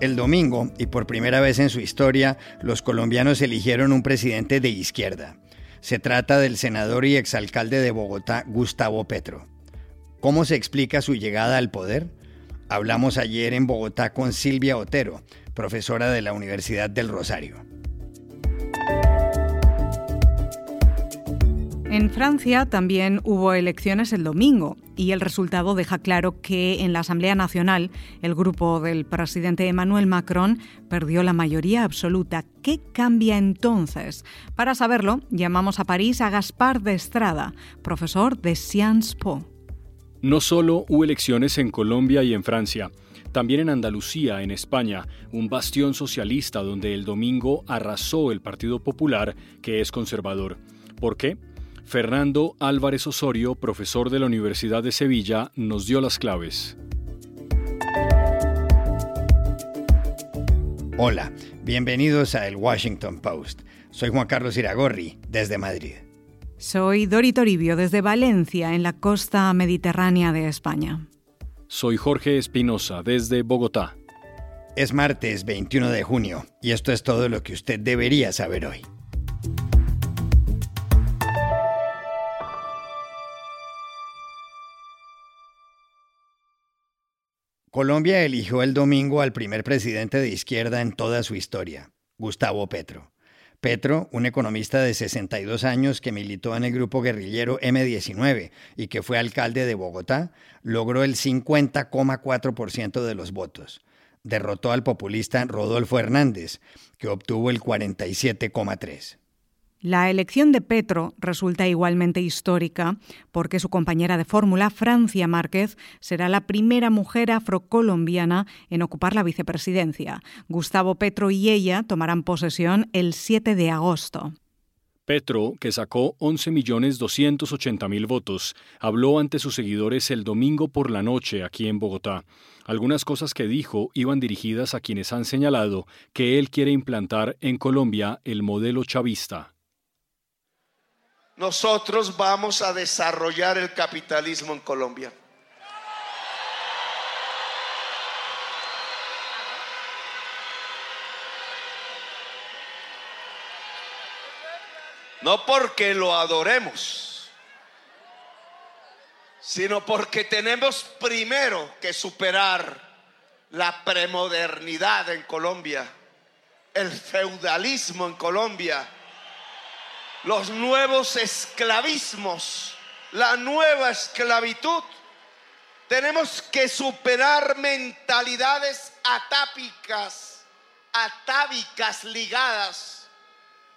El domingo, y por primera vez en su historia, los colombianos eligieron un presidente de izquierda. Se trata del senador y exalcalde de Bogotá, Gustavo Petro. ¿Cómo se explica su llegada al poder? Hablamos ayer en Bogotá con Silvia Otero, profesora de la Universidad del Rosario. En Francia también hubo elecciones el domingo y el resultado deja claro que en la Asamblea Nacional el grupo del presidente Emmanuel Macron perdió la mayoría absoluta. ¿Qué cambia entonces? Para saberlo, llamamos a París a Gaspar de Estrada, profesor de Sciences Po. No solo hubo elecciones en Colombia y en Francia, también en Andalucía, en España, un bastión socialista donde el domingo arrasó el Partido Popular, que es conservador. ¿Por qué? Fernando Álvarez Osorio, profesor de la Universidad de Sevilla, nos dio las claves. Hola, bienvenidos a El Washington Post. Soy Juan Carlos Iragorri, desde Madrid. Soy Dori Toribio, desde Valencia, en la costa mediterránea de España. Soy Jorge Espinosa, desde Bogotá. Es martes 21 de junio y esto es todo lo que usted debería saber hoy. Colombia eligió el domingo al primer presidente de izquierda en toda su historia, Gustavo Petro. Petro, un economista de 62 años que militó en el grupo guerrillero M19 y que fue alcalde de Bogotá, logró el 50,4% de los votos. Derrotó al populista Rodolfo Hernández, que obtuvo el 47,3%. La elección de Petro resulta igualmente histórica porque su compañera de fórmula, Francia Márquez, será la primera mujer afrocolombiana en ocupar la vicepresidencia. Gustavo Petro y ella tomarán posesión el 7 de agosto. Petro, que sacó 11.280.000 votos, habló ante sus seguidores el domingo por la noche aquí en Bogotá. Algunas cosas que dijo iban dirigidas a quienes han señalado que él quiere implantar en Colombia el modelo chavista nosotros vamos a desarrollar el capitalismo en Colombia. No porque lo adoremos, sino porque tenemos primero que superar la premodernidad en Colombia, el feudalismo en Colombia los nuevos esclavismos, la nueva esclavitud. Tenemos que superar mentalidades atápicas, atávicas ligadas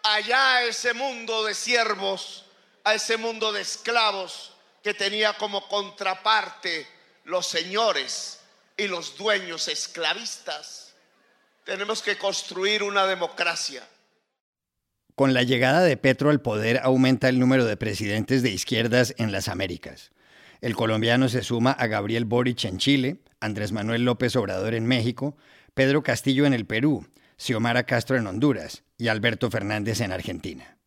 allá a ese mundo de siervos, a ese mundo de esclavos que tenía como contraparte los señores y los dueños esclavistas. Tenemos que construir una democracia con la llegada de Petro al poder aumenta el número de presidentes de izquierdas en las Américas. El colombiano se suma a Gabriel Boric en Chile, Andrés Manuel López Obrador en México, Pedro Castillo en el Perú, Xiomara Castro en Honduras y Alberto Fernández en Argentina.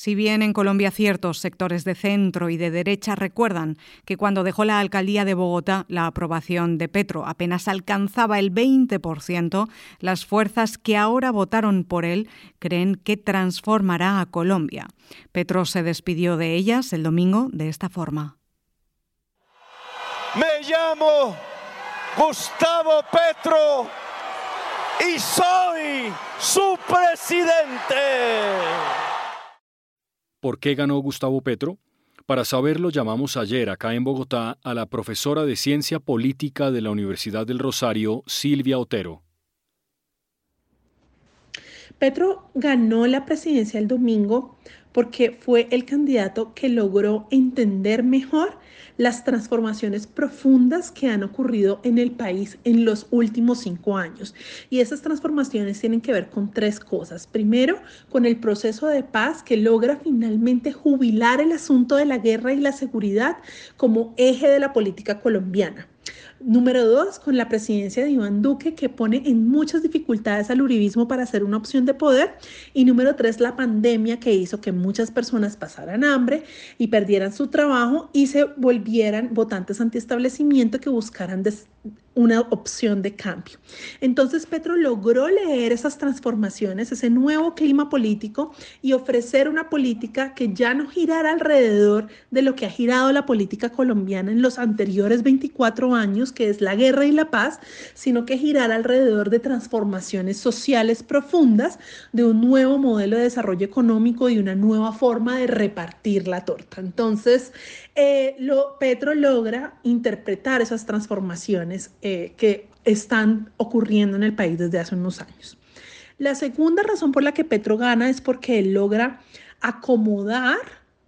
Si bien en Colombia ciertos sectores de centro y de derecha recuerdan que cuando dejó la alcaldía de Bogotá la aprobación de Petro apenas alcanzaba el 20%, las fuerzas que ahora votaron por él creen que transformará a Colombia. Petro se despidió de ellas el domingo de esta forma. Me llamo Gustavo Petro y soy su presidente. ¿Por qué ganó Gustavo Petro? Para saberlo llamamos ayer acá en Bogotá a la profesora de Ciencia Política de la Universidad del Rosario, Silvia Otero. Petro ganó la presidencia el domingo porque fue el candidato que logró entender mejor las transformaciones profundas que han ocurrido en el país en los últimos cinco años. Y esas transformaciones tienen que ver con tres cosas. Primero, con el proceso de paz que logra finalmente jubilar el asunto de la guerra y la seguridad como eje de la política colombiana. Número dos, con la presidencia de Iván Duque, que pone en muchas dificultades al uribismo para ser una opción de poder. Y número tres, la pandemia que hizo que muchas personas pasaran hambre y perdieran su trabajo y se volvieran votantes antiestablecimiento que buscaran una opción de cambio. Entonces Petro logró leer esas transformaciones, ese nuevo clima político y ofrecer una política que ya no girara alrededor de lo que ha girado la política colombiana en los anteriores 24 años, que es la guerra y la paz, sino que girara alrededor de transformaciones sociales profundas, de un nuevo modelo de desarrollo económico y una nueva forma de repartir la torta. Entonces, eh, Petro logra interpretar esas transformaciones eh, que están ocurriendo en el país desde hace unos años. La segunda razón por la que Petro gana es porque él logra acomodar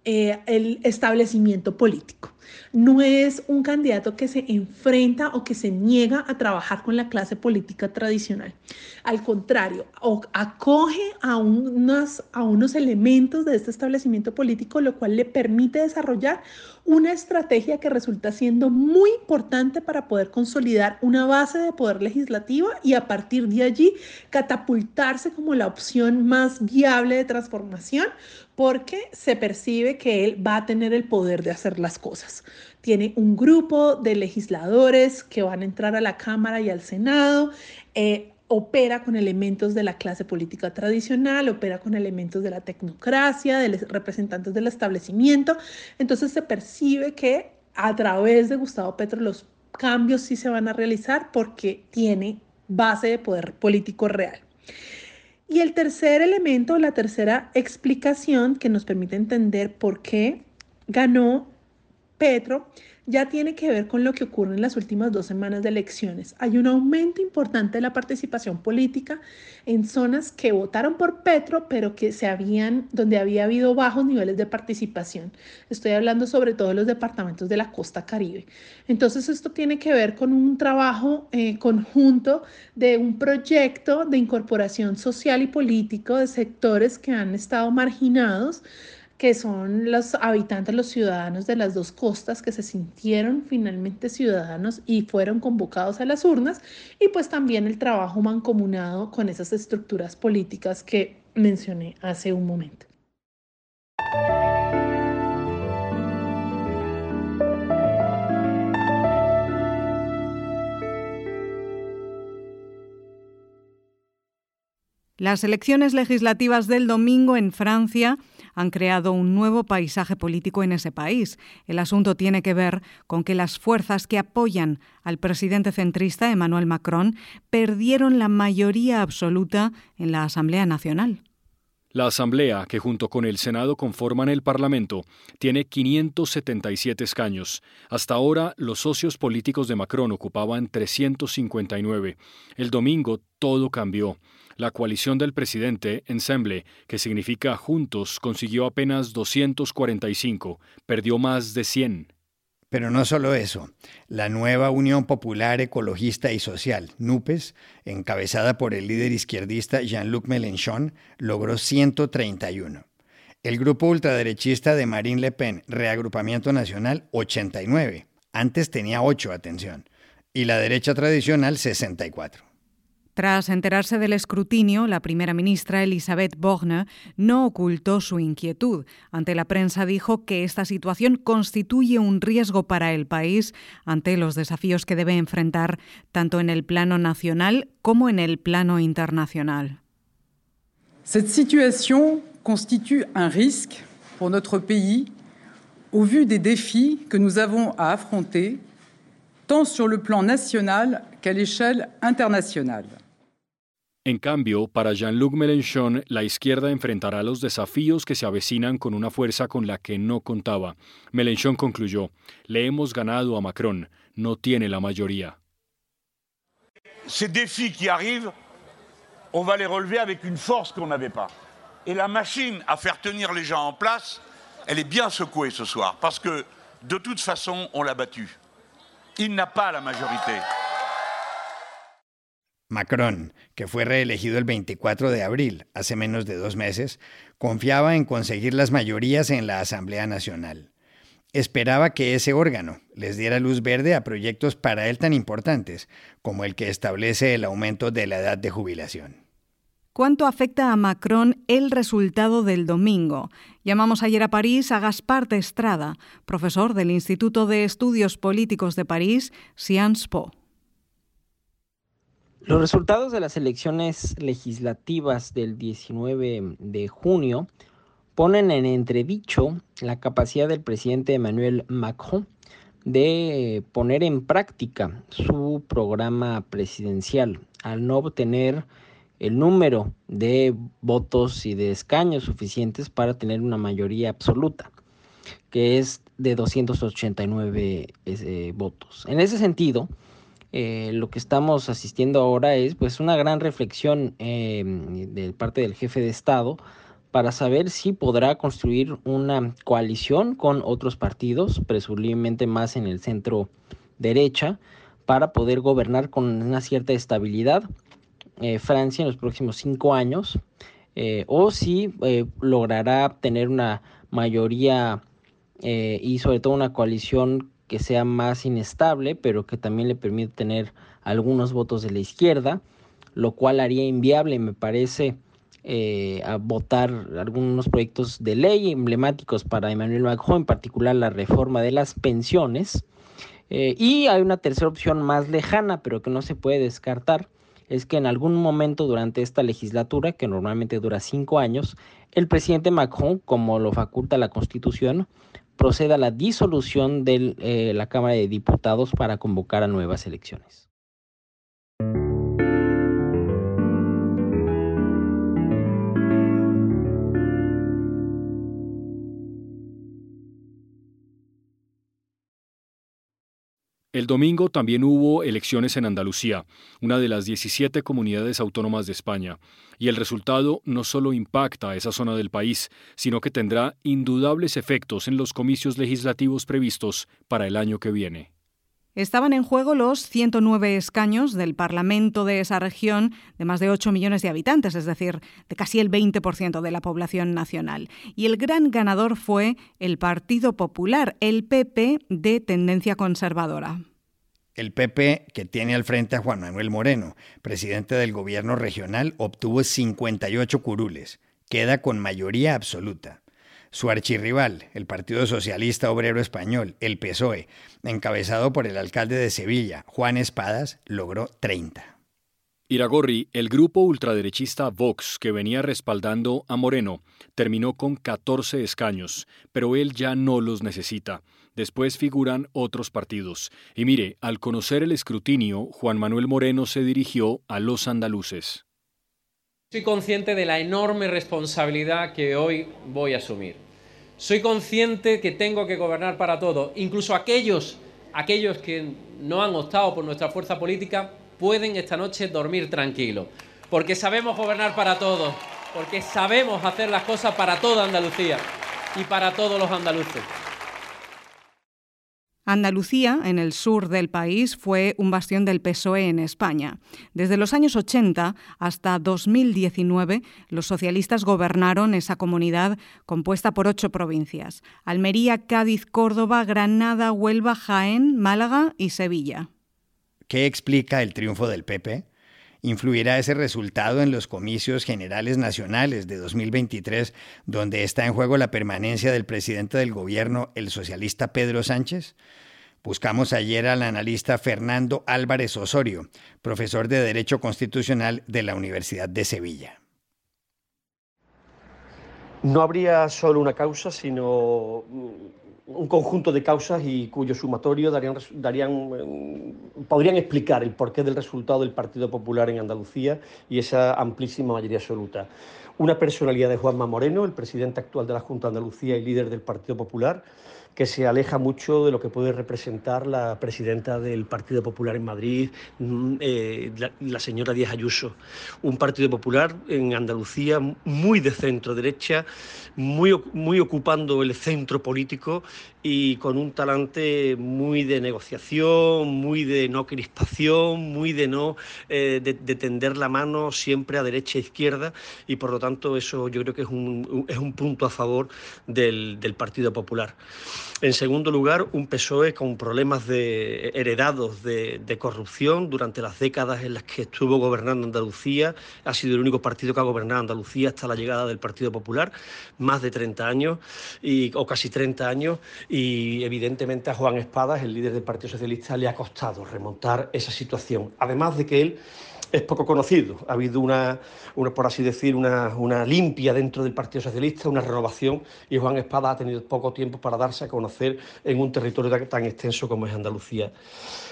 eh, el establecimiento político. No es un candidato que se enfrenta o que se niega a trabajar con la clase política tradicional. Al contrario, acoge a, unas, a unos elementos de este establecimiento político, lo cual le permite desarrollar una estrategia que resulta siendo muy importante para poder consolidar una base de poder legislativo y a partir de allí catapultarse como la opción más viable de transformación porque se percibe que él va a tener el poder de hacer las cosas. Tiene un grupo de legisladores que van a entrar a la Cámara y al Senado. Eh, opera con elementos de la clase política tradicional, opera con elementos de la tecnocracia, de los representantes del establecimiento. Entonces se percibe que a través de Gustavo Petro los cambios sí se van a realizar porque tiene base de poder político real. Y el tercer elemento, la tercera explicación que nos permite entender por qué ganó Petro, ya tiene que ver con lo que ocurre en las últimas dos semanas de elecciones. Hay un aumento importante de la participación política en zonas que votaron por Petro, pero que se habían, donde había habido bajos niveles de participación. Estoy hablando sobre todo de los departamentos de la costa caribe. Entonces, esto tiene que ver con un trabajo eh, conjunto de un proyecto de incorporación social y político de sectores que han estado marginados que son los habitantes, los ciudadanos de las dos costas que se sintieron finalmente ciudadanos y fueron convocados a las urnas, y pues también el trabajo mancomunado con esas estructuras políticas que mencioné hace un momento. Las elecciones legislativas del domingo en Francia han creado un nuevo paisaje político en ese país. El asunto tiene que ver con que las fuerzas que apoyan al presidente centrista Emmanuel Macron perdieron la mayoría absoluta en la Asamblea Nacional. La Asamblea, que junto con el Senado conforman el Parlamento, tiene 577 escaños. Hasta ahora, los socios políticos de Macron ocupaban 359. El domingo todo cambió. La coalición del presidente, Ensemble, que significa Juntos, consiguió apenas 245, perdió más de 100. Pero no solo eso, la nueva Unión Popular Ecologista y Social, NUPES, encabezada por el líder izquierdista Jean-Luc Mélenchon, logró 131. El grupo ultraderechista de Marine Le Pen, Reagrupamiento Nacional, 89. Antes tenía 8, atención. Y la derecha tradicional, 64. Tras enterarse del escrutinio, la primera ministra Elisabeth Borne no ocultó su inquietud. Ante la prensa dijo que esta situación constituye un riesgo para el país ante los desafíos que debe enfrentar tanto en el plano nacional como en el plano internacional. Cette situation constitue un risque pour notre pays au vu des défis que nous avons à affronter tant sur le plan national qu'à l'échelle internationale. En cambio, para Jean-Luc Mélenchon, la izquierda enfrentará los desafíos que se avecinan con una fuerza con la que no contaba. Mélenchon concluyó, le hemos ganado a Macron, no tiene la mayoría. Ces défis qui arrivent, on va les relever avec une force qu'on n'avait pas. Et la machine à faire tenir les gens en place, elle est bien secouée ce soir, parce que de toute façon, on l'a battu. Il n'a pas la majorité. Macron, que fue reelegido el 24 de abril, hace menos de dos meses, confiaba en conseguir las mayorías en la Asamblea Nacional. Esperaba que ese órgano les diera luz verde a proyectos para él tan importantes como el que establece el aumento de la edad de jubilación. ¿Cuánto afecta a Macron el resultado del domingo? Llamamos ayer a París a Gaspar de Estrada, profesor del Instituto de Estudios Políticos de París, Sciences Po. Los resultados de las elecciones legislativas del 19 de junio ponen en entredicho la capacidad del presidente Emmanuel Macron de poner en práctica su programa presidencial al no obtener el número de votos y de escaños suficientes para tener una mayoría absoluta, que es de 289 eh, votos. En ese sentido, eh, lo que estamos asistiendo ahora es pues una gran reflexión eh, de parte del jefe de Estado para saber si podrá construir una coalición con otros partidos, presumiblemente más en el centro derecha, para poder gobernar con una cierta estabilidad eh, Francia en los próximos cinco años, o si logrará tener una mayoría y sobre todo una coalición que sea más inestable, pero que también le permite tener algunos votos de la izquierda, lo cual haría inviable, me parece, eh, a votar algunos proyectos de ley emblemáticos para Emmanuel Macron, en particular la reforma de las pensiones. Eh, y hay una tercera opción más lejana, pero que no se puede descartar, es que en algún momento durante esta legislatura, que normalmente dura cinco años, el presidente Macron, como lo faculta la Constitución, proceda a la disolución de eh, la Cámara de Diputados para convocar a nuevas elecciones. El domingo también hubo elecciones en Andalucía, una de las 17 comunidades autónomas de España, y el resultado no solo impacta a esa zona del país, sino que tendrá indudables efectos en los comicios legislativos previstos para el año que viene. Estaban en juego los 109 escaños del Parlamento de esa región de más de 8 millones de habitantes, es decir, de casi el 20% de la población nacional. Y el gran ganador fue el Partido Popular, el PP de tendencia conservadora. El PP, que tiene al frente a Juan Manuel Moreno, presidente del gobierno regional, obtuvo 58 curules. Queda con mayoría absoluta. Su archirrival, el Partido Socialista Obrero Español, el PSOE, encabezado por el alcalde de Sevilla, Juan Espadas, logró 30. Iragorri, el grupo ultraderechista Vox, que venía respaldando a Moreno, terminó con 14 escaños, pero él ya no los necesita. Después figuran otros partidos. Y mire, al conocer el escrutinio, Juan Manuel Moreno se dirigió a los andaluces. Soy consciente de la enorme responsabilidad que hoy voy a asumir. Soy consciente que tengo que gobernar para todos. Incluso aquellos, aquellos que no han optado por nuestra fuerza política pueden esta noche dormir tranquilos. Porque sabemos gobernar para todos. Porque sabemos hacer las cosas para toda Andalucía y para todos los andaluces. Andalucía, en el sur del país, fue un bastión del PSOE en España. Desde los años 80 hasta 2019, los socialistas gobernaron esa comunidad compuesta por ocho provincias: Almería, Cádiz, Córdoba, Granada, Huelva, Jaén, Málaga y Sevilla. ¿Qué explica el triunfo del PP? ¿Influirá ese resultado en los comicios generales nacionales de 2023, donde está en juego la permanencia del presidente del gobierno, el socialista Pedro Sánchez? Buscamos ayer al analista Fernando Álvarez Osorio, profesor de Derecho Constitucional de la Universidad de Sevilla. No habría solo una causa, sino un conjunto de causas y cuyo sumatorio darían, darían, eh, podrían explicar el porqué del resultado del Partido Popular en Andalucía y esa amplísima mayoría absoluta. Una personalidad de Juanma Moreno, el presidente actual de la Junta de Andalucía y líder del Partido Popular, que se aleja mucho de lo que puede representar la presidenta del Partido Popular en Madrid, mm, eh, la, señora Díaz Ayuso. Un Partido Popular en Andalucía muy de centro derecha, muy, muy ocupando el centro político y con un talante muy de negociación, muy de no crispación, muy de no eh, de, tender la mano siempre a derecha e izquierda y por lo tanto eso yo creo que es un, es un punto a favor del, del Partido Popular. En segundo lugar, un PSOE con problemas de, heredados de, corrupción durante las décadas en las que estuvo gobernando Andalucía. Ha sido el único partido que ha gobernado Andalucía hasta la llegada del Partido Popular, más de 30 años o casi 30 años. Y evidentemente a Juan Espadas, el líder del Partido Socialista, le ha costado remontar esa situación. Además de que él es poco conocido. Ha habido una, por así decir, una, una, limpia dentro del Partido Socialista, una renovación, y Juan Espada ha tenido poco tiempo para darse a conocer en un territorio tan extenso como es Andalucía.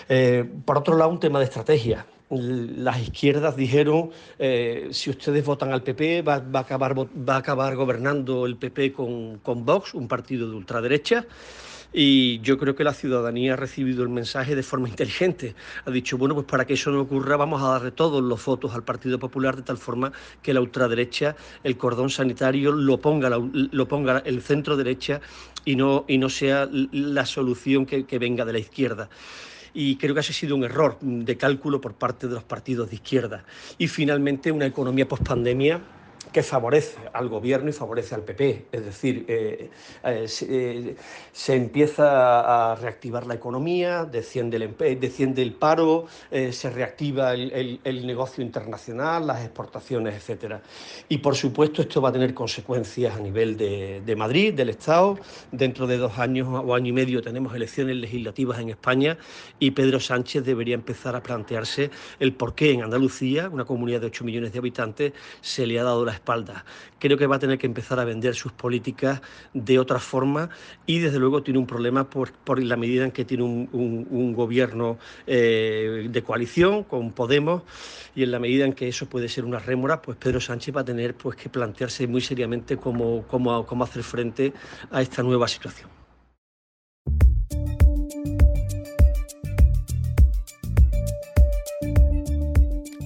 Eh, por otro lado, un tema de estrategia. Las izquierdas dijeron, eh, si ustedes votan al PP, va, a acabar, va a acabar gobernando el PP con, con Vox, un partido de ultraderecha. Y yo creo que la ciudadanía ha recibido el mensaje de forma inteligente. Ha dicho, bueno, pues para que eso no ocurra vamos a darle todos los votos al Partido Popular de tal forma que la ultraderecha, el cordón sanitario, lo ponga, lo ponga el centro derecha y no, y no sea la solución que, venga de la izquierda y creo que ese ha sido un error de cálculo por parte de los partidos de izquierda. Y finalmente una economía post-pandemia que favorece al gobierno y favorece al PP. Es decir, eh, eh, eh, se, empieza a reactivar la economía, desciende el, desciende el paro, se reactiva el, negocio internacional, las exportaciones, etc. Y por supuesto esto va a tener consecuencias a nivel de, de Madrid, del Estado. Dentro de dos años o año y medio tenemos elecciones legislativas en España y Pedro Sánchez debería empezar a plantearse el por qué en Andalucía, una comunidad de 8 millones de habitantes, se le ha dado la Creo que va a tener que empezar a vender sus políticas de otra forma y desde luego tiene un problema por, la medida en que tiene un, gobierno eh, de coalición con Podemos y en la medida en que eso puede ser una rémora, pues Pedro Sánchez va a tener pues, que plantearse muy seriamente cómo hacer frente a esta nueva situación.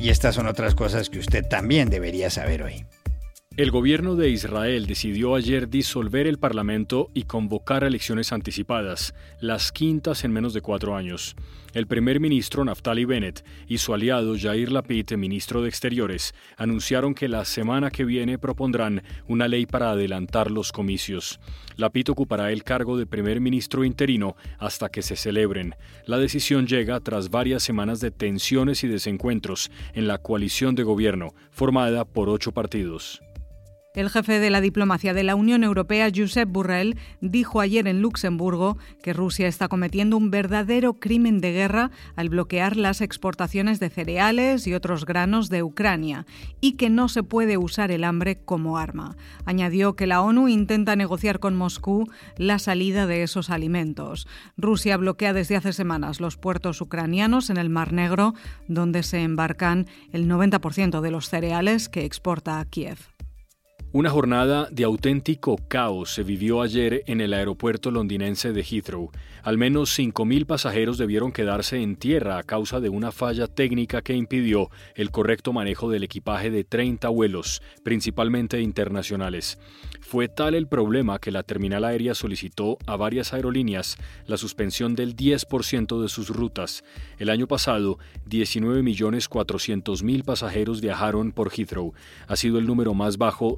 Y estas son otras cosas que usted también debería saber hoy. El gobierno de Israel decidió ayer disolver el Parlamento y convocar elecciones anticipadas, las quintas en menos de cuatro años. El primer ministro Naftali Bennett y su aliado Yair Lapid, ministro de Exteriores, anunciaron que la semana que viene propondrán una ley para adelantar los comicios. Lapid ocupará el cargo de primer ministro interino hasta que se celebren. La decisión llega tras varias semanas de tensiones y desencuentros en la coalición de gobierno, formada por ocho partidos. El jefe de la diplomacia de la Unión Europea, Josep Borrell, dijo ayer en Luxemburgo que Rusia está cometiendo un verdadero crimen de guerra al bloquear las exportaciones de cereales y otros granos de Ucrania y que no se puede usar el hambre como arma. Añadió que la ONU intenta negociar con Moscú la salida de esos alimentos. Rusia bloquea desde hace semanas los puertos ucranianos en el Mar Negro, donde se embarcan el 90% de los cereales que exporta a Kiev. Una jornada de auténtico caos se vivió ayer en el aeropuerto londinense de Heathrow. Al menos 5.000 pasajeros debieron quedarse en tierra a causa de una falla técnica que impidió el correcto manejo del equipaje de 30 vuelos, principalmente internacionales. Fue tal el problema que la terminal aérea solicitó a varias aerolíneas la suspensión del 10% de sus rutas. El año pasado, 19.400.000 pasajeros viajaron por Heathrow. Ha sido el número más bajo